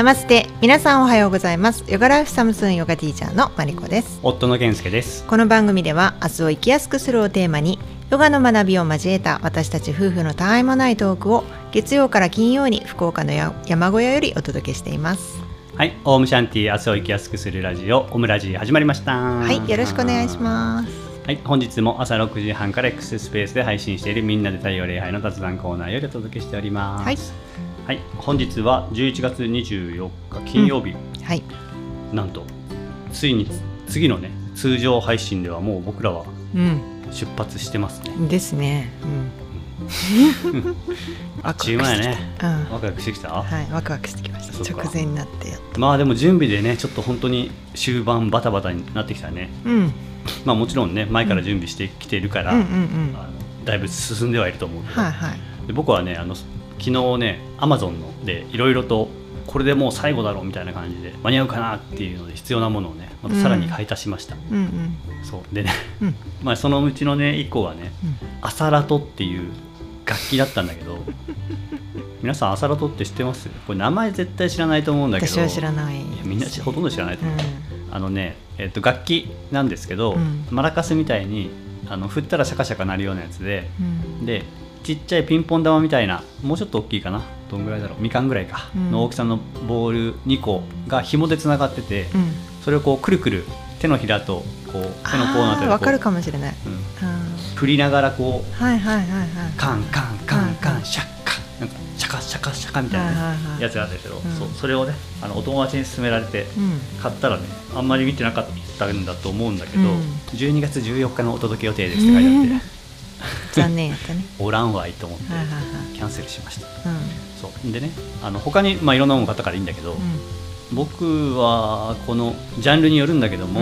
ナマステ。皆さんおはようございます。ヨガライフサムスンヨガティーチャーのマリコです。夫の健介です。この番組では明日を生きやすくするをテーマにヨガの学びを交えた私たち夫婦のたわいもないトークを月曜から金曜に福岡のや山小屋よりお届けしています。はいオウムシャンティ明日を生きやすくするラジオオムラジ始まりました。はいよろしくお願いします。はい本日も朝6時半から X スペースで配信しているみんなで太陽礼拝の雑談コーナーよりお届けしております。はい、はい、本日は11月24日金曜日、はい。なんとついに次のね通常配信ではもう僕らはうん。出発してますね。ですね。うん。あっちゅう間やねうん。ワクワクしてきた、はいワクワクしてきました。直前になってやっまあでも準備でねちょっと本当に終盤バタバタになってきたね。うん。まあもちろんね前から準備してきてるから、うんうんうん。あのだいぶ進んではいると思うけど、はいはい。で僕はねあの昨日ねアマゾンのでいろいろとこれでもう最後だろうみたいな感じで間に合うかなっていうので必要なものをねまたさらに買い足しました、うんうん。そう。でねうん。まあそのうちのね1個がねうん。アサラトっていう楽器だったんだけど 皆さんアサラトって知ってます？これ名前絶対知らないと思うんだけど。私は知らないいやみんなほとんど知らないとう。思う、あのね、えっと楽器なんですけど、うん。マラカスみたいにあの振ったらシャカシャカ鳴るようなやつでん。でちっちゃいピンポン玉みたいなもうちょっと大きいかなどんぐらいだろうみかんぐらいか、うん。の大きさのボール2個が紐でつながってて、うん。それをこうくるくる手のひらとこう手の甲のあたりわかるかもしれない。うん。あ振りながらこうーはいはいはいはい。カンカンカンカンシャッカなんかシャカシャカシャカみたいなはいやつがあるんだけど、ん。そうそれをねあのお友達に勧められてうん。買ったらねあんまり見てなかったんだと思うんだけど、うん。12月14日のお届け予定ですって書いてあって、残念やったね。おらんわいと思ってキャンセルしました。うん。そう。でねあの他にまあいろんなもの買ったからいいんだけど、僕はこのジャンルによるんだけども、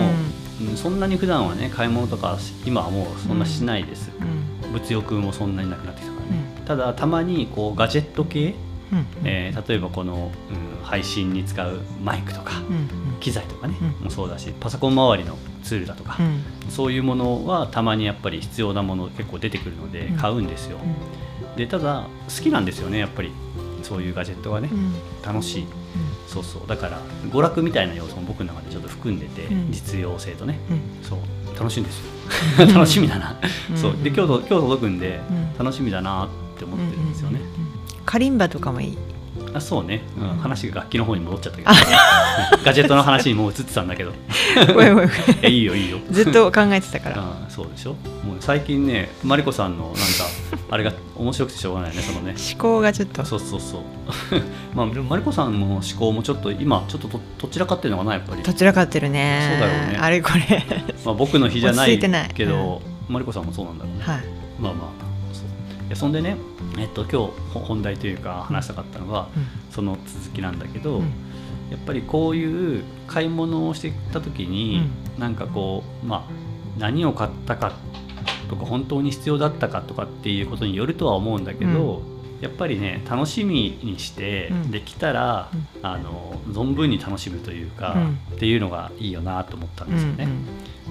うん。そんなに普段はね買い物とか今はもうそんなしないです、うん。うん。物欲もそんなになくなってきたからね、うん。ただたまにこうガジェット系、うん。えー例えばこの、うん配信に使うマイクとか、うん機材とかね、うん。もそうだしパソコン周りのツールだとか、うん。そういうものはたまにやっぱり必要なもの結構出てくるのでうん。買うんですよ、でただ好きなんですよねやっぱり。そういうガジェットがね、楽しい。そうそう。だから娯楽みたいな要素も僕の中でちょっと含んでて、うん。実用性とね。うん。そう。楽しいんですよ。楽しみだな、うん。そう。で今日と今日届くんで、うん。楽しみだなって思ってるんですよね、カリンバとかもいいあそうね、うん、話が楽器の方に戻っちゃったけど、ガジェットの話にもう移ってたんだけど。いいよいいよ。ずっと考えてたから。あそうでしょ？もう最近ねマリコさんのなんか あれが面白くてしょうがないねそのね。思考がちょっと。そうそうそう。まあマリコさんの思考もちょっと今ちょっととどちらかっていうのかなやっぱり、どちらかってるね。そうだろうね。あれこれ。まあ、僕の日じゃないけど、マリコさんもそうなんだろうね、はい。まあまあそんでねえっと今日ほ本題というか話したかったのは、その続きなんだけど、うん。やっぱりこういう買い物をしてきた時に、なんかこうまあ何を買ったかとか本当に必要だったかとかっていうことによるとは思うんだけど、やっぱりね楽しみにしてうん。できたら、あの存分に楽しむというか、うん。っていうのがいいよなと思ったんですよね。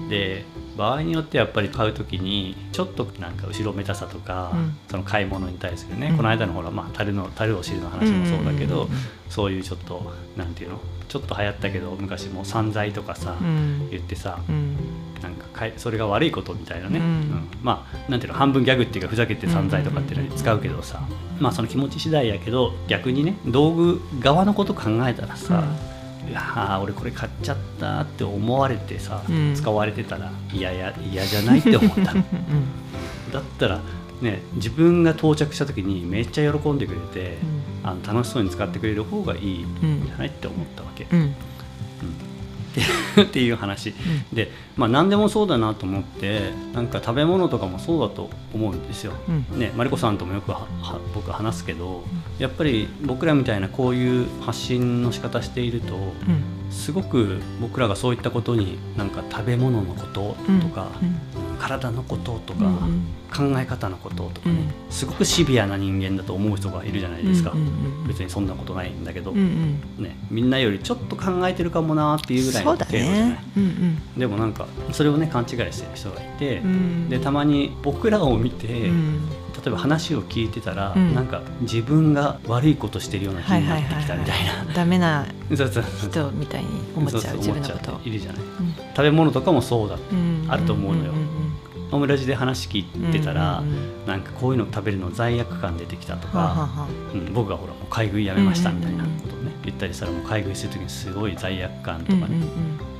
で場合によってやっぱり買う時にちょっとなんか後ろめたさとか、うん。その買い物に対するね、うん。この間のほら、まあ、樽の樽お汁の話もそうだけど、うんうんうんうん。そういうちょっとなんていうのちょっと流行ったけど昔も散財とかさ、うん。言ってさ、うん。なんかかいそれが悪いことみたいなね、うん。まあなんていうの半分ギャグっていうかふざけて散財とかっていうのに使うけどさ、まあその気持ち次第やけど逆にね道具側のこと考えたらさ、いやー俺これ買っちゃったって思われてさ、うん。使われてたら嫌や嫌じゃないって思ったの。うん。だったらね自分が到着した時にめっちゃ喜んでくれて、あの楽しそうに使ってくれる方がいいん。じゃないって思ったわけ、うん。うんっていう話、で、まあ、何でもそうだなと思ってなんか食べ物とかもそうだと思うんですよ。うん。ね、マリコさんともよくはは僕は話すけどやっぱり僕らみたいなこういう発信の仕方しているとうん。すごく僕らがそういったことになんか食べ物のこととか、うん体のこととか、考え方のこととかね、うん。すごくシビアな人間だと思う人がいるじゃないですか、別にそんなことないんだけど、ね、みんなよりちょっと考えてるかもなっていうぐらいの程度じゃない、ねうん。でもなんかそれをね勘違いしてる人がいて、でたまに僕らを見て、うん。例えば話を聞いてたら、うん。なんか自分が悪いことしてるような気になってきたみたいな、ダメな人みたいに思っちゃう自分のこといるじゃない。食べ物とかもそうだうん。あると思うのよ。んんオムラジで話聞いてたら、なんかこういうの食べるの罪悪感出てきたとか、うん、僕がほらもう買い食いやめましたみたいなことをね言ったりしたらもう買い食いする時にすごい罪悪感とかね、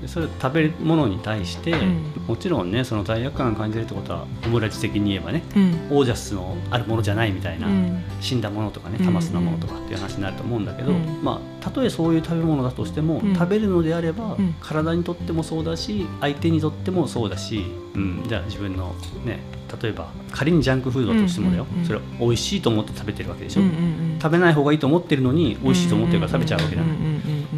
それ食べるものに対して、ん。もちろんねその罪悪感を感じるってことはオムラジ的に言えばねうん。オージャスのあるものじゃないみたいな、うん。死んだものとかねうん。タマスなものとかっていう話になると思うんだけど、うん。まあたとえそういう食べ物だとしても、うん。食べるのであれば、うん。体にとってもそうだし相手にとってもそうだし、うん、じゃあ自分のね例えば仮にジャンクフードだとしてもだよ、それを美味しいと思って食べてるわけでしょ、食べない方がいいと思ってるのに美味しいと思ってるから食べちゃうわけじゃない、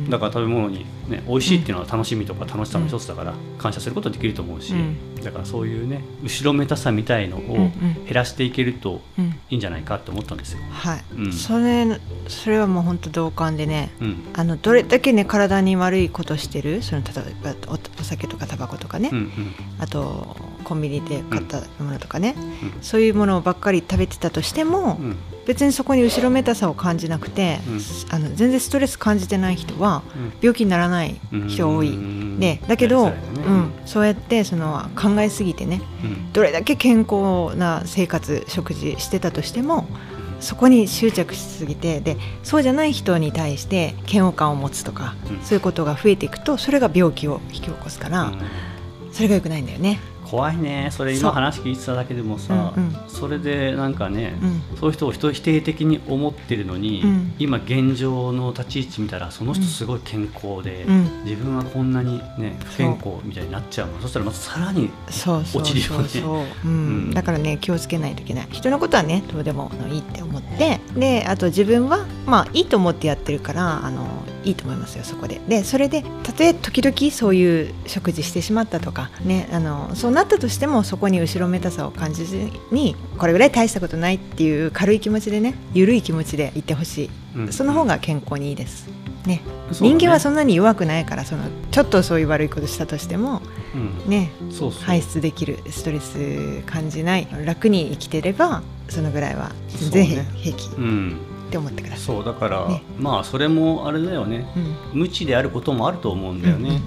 だから食べ物に、ね、美味しいっていうのは楽しみとか楽しさの一つだから感謝することはできると思うし、うん。だからそういうね後ろめたさみたいのを減らしていけるとうん。いいんじゃないかって思ったんですよ。はい、うん。それそれはもう本当同感でね。うん。あのどれだけね体に悪いことしてるその例えばおお酒とかタバコとかね、うんうん。あとコンビニで買ったものとかね、うん。そういうものばっかり食べてたとしても、うん別にそこに後ろめたさを感じなくて、うん。あの全然ストレス感じてない人はうん。病気にならない人多い。うん。でだけど、ねうん、そうやってその考えすぎてねうん。どれだけ健康な生活食事してたとしてもそこに執着しすぎてでそうじゃない人に対して嫌悪感を持つとか、うん。そういうことが増えていくとそれが病気を引き起こすから、うん。それが良くないんだよね。怖いね。それ今話聞いてただけでもさ、うんうん。それでなんかね、うん。そういう人を人否定的に思ってるのに、うん。今現状の立ち位置見たらその人すごい健康で、うん。自分はこんなにね不健康みたいになっちゃうの。そしたらまたさらに落ちるよね。だからね気をつけないといけない。人のことはねどうでもいいって思って。であと自分はまあいいと思ってやってるからあのいいと思いますよそこで。でそれでたとえ時々そういう食事してしまったとかねあのそうなったとしてもそこに後ろめたさを感じずにこれぐらい大したことないっていう軽い気持ちでね緩い気持ちでいってほしい、うん。その方が健康にいいです。ね。人間はそんなに弱くないからそのちょっとそういう悪いことしたとしてもうん。ね排出できるストレス感じない楽に生きてればそのぐらいは全ね。然平気。うんって思ってください。そうだから、ね。まあそれもあれだよね。うん。無知であることもあると思うんだよね、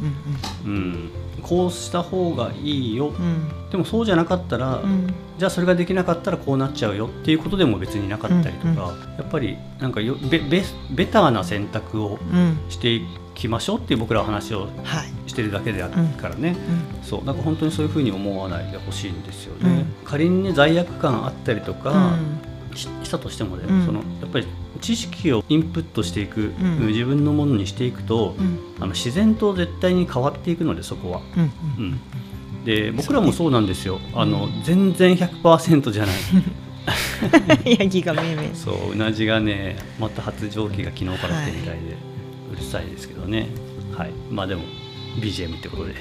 うんうんこうした方がいいよ、うん。うんでもそうじゃなかったら、うん。じゃあそれができなかったらこうなっちゃうよっていうことでも別になかったりとか、うんやっぱりなんかよベベベターな選択をうんしていきましょうっていう僕らは話をはい。してるだけであるからね、うん。そう。なんか本当にそういうふうに思わないでほしいんですよね、うん。仮にね罪悪感あったりとか、うんししたとしてもね、うん。そのやっぱり知識をインプットしていく、ん。自分のものにしていくと、うん。あの自然と絶対に変わっていくのでそこは。うん。うん。で僕らもそうなんですよ。あの全然100%じゃない。う んヤギがめいめいそううなじがねまた発情期が昨日から来てみたいで、うるさいですけどね。はい。まあでも BGM ってことで。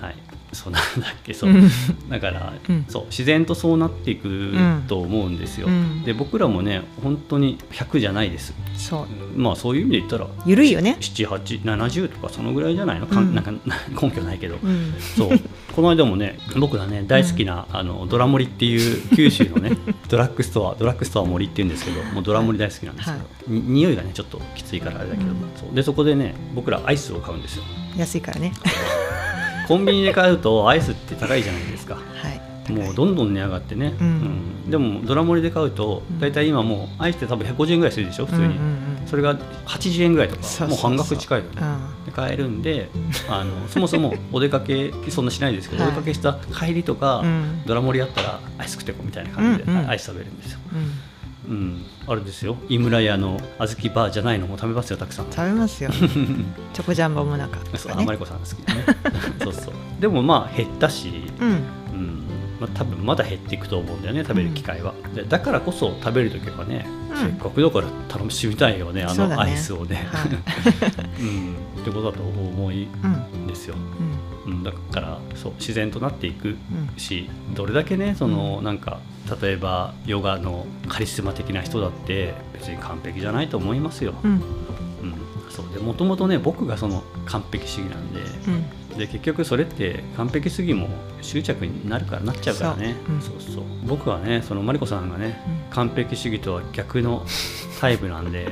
はい。そうなんだっけ？そう、うん。だから、うん。そう。自然とそうなっていくと思うんですよ、うん。で僕らもね本当に100じゃないです。そう。まあそういう意味で言ったら緩いよね。7870とかそのぐらいじゃないの、かなんか根拠ないけど、うん。そうこの間もね僕がね大好きな、あのドラ森っていう九州のね ドラッグストアドラッグストア森っていうんですけどもうドラ森大好きなんですけど、はに匂いがねちょっときついからあれだけど、うん。そう。でそこでね僕らアイスを買うんですよ。安いからね。コンビニで買うとアイスって高いじゃないですか。はいもうどんどん値上がってね、うん。うん。でもドラ森で買うとうん。大体今もうアイスって多分150円ぐらいするでしょ普通に、うんうんうん。それが80円ぐらいとかもう半額近いよねうん。で買えるんで あのそもそもお出かけそんなしないですけど、はい。お出かけした帰りとか、うん。ドラ盛りあったらアイス食ってこうみたいな感じで、アイス食べるんですよ、うん。うん、あれですよ。井村屋の小豆バーじゃないのも食べますよたくさん。食べますよ。チョコジャンボもなかとそうあまりこさんが好きでね そうそう。でもまあ減ったし、うんうんまあ、多分まだ減っていくと思うんだよね食べる機会は、でだからこそ食べる時はね、うん。せっかくだから楽しみたいよねあのアイスをね。はい。うん、ってことだと思いうん。ですよ、うん。うん、だからそう自然となっていくうん。しどれだけねそのなんか例えばヨガのカリスマ的な人だって別に完璧じゃないと思いますよ、うん。うん、そう。でもともとね僕がその完璧主義なんでうんで結局それって完璧すぎも執着になるからなっちゃうからね。そう。うん。そうそう。僕はねそのマリコさんがね、う完璧主義とは逆のタイプなんで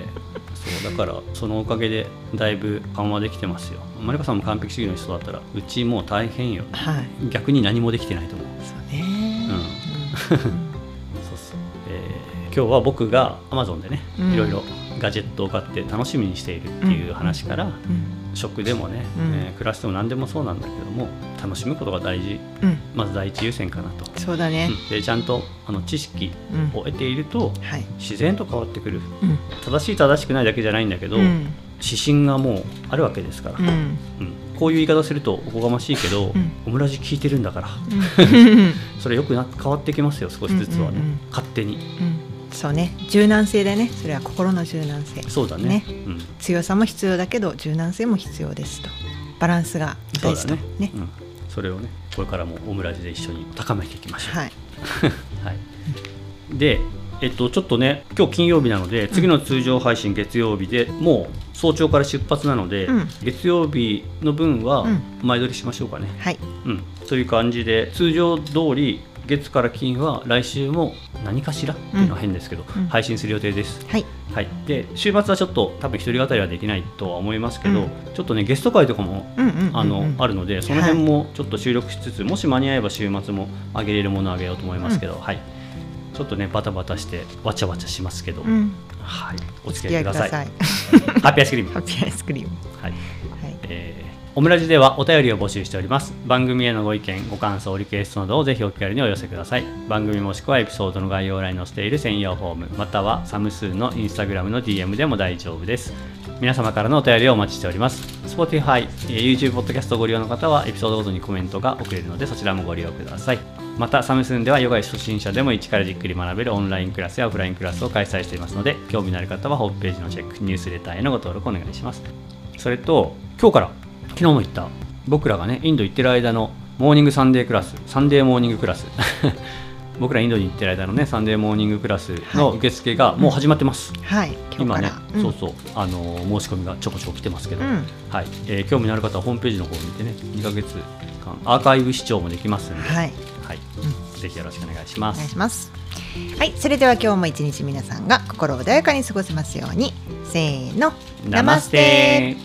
そうだからそのおかげでだいぶ緩和できてますよ。マリコさんも完璧主義の人だったらうちもう大変よ。はい。逆に何もできてないと思う。そうね。そうそう、えー今日は僕が Amazon でねうん。いろいろガジェットを買って楽しみにしているっていう話から、うん食でもね、うん。えー暮らしでも何でもそうなんだけども楽しむことが大事。うん。まず第一優先かなと、そうだね。うん。でちゃんとあの知識うん。を得ているとはい。自然と変わってくる。うん。正しい正しくないだけじゃないんだけど、うん。指針がもうあるわけですから、うん。うん。こういう言い方するとおこがましいけど、ん。オムラジ聞いてるんだから。うん。それよくな変わってきますよ少しずつはね、勝手に。うんそうね。柔軟性だね。それは心の柔軟性。そうだね。ね。うん、強さも必要だけど柔軟性も必要ですと。バランスが大事と。ね。ね。うん、それをねこれからもオムラジで一緒に高めていきましょう。はい。はい、で、えっと、ちょっとね今日金曜日なので次の通常配信月曜日でもう早朝から出発なので、うん。月曜日の分はうん。前撮りしましょうかね、はい。うん、そういう感じで通常通り月から金は来週も何かしらっていうのは変ですけど、うん。配信する予定です。はい。はい、で週末はちょっと多分一人語りはできないとは思いますけど、うん。ちょっとねゲスト会とかもうんうんうんうんあの、あるのでその辺もちょっと収録しつつ、もし間に合えば週末も上げれるものを上げようと思いますけど、はい。ちょっとねバタバタしてわちゃわちゃしますけど、うん。はい。おお付き合いくださいい。ハッピーアイスクリーム。ハッピーアイスクリーム。はい。はい。えーオムラジではお便りを募集しております。番組へのご意見ご感想リクエストなどをぜひお気軽にお寄せください。番組もしくはエピソードの概要欄に載せている専用フォームまたはサムスーンのインスタグラムの DM でも大丈夫です。皆様からのお便りをお待ちしております。Spotify、えー YouTube ポッドキャストをご利用の方はエピソードごとにコメントが送れるのでそちらもご利用ください。またサムスンではヨガ初心者でも一からじっくり学べるオンラインクラスやオフラインクラスを開催していますので興味のある方はホームページのチェックニュースレターへのご登録お願いします。それと今日から昨日も言った。僕らがねインド行ってる間のモーニングサンデークラスサンデーモーニングクラス僕らインドに行ってる間のねサンデーモーニングクラスの受付がもう始まってます、はい今今ね日から、ん。そうそう。あの申し込みがちょこちょこ来てますけど、うん。はい。えー興味のある方はホームページの方を見てね2ヶ月間アーカイブ視聴もできますので、はい。はい。ぜひよろしくお願いしまお願いします。はいそれでは今日も一日皆さんが心穏やかに過ごせますように。せーの。ナマステ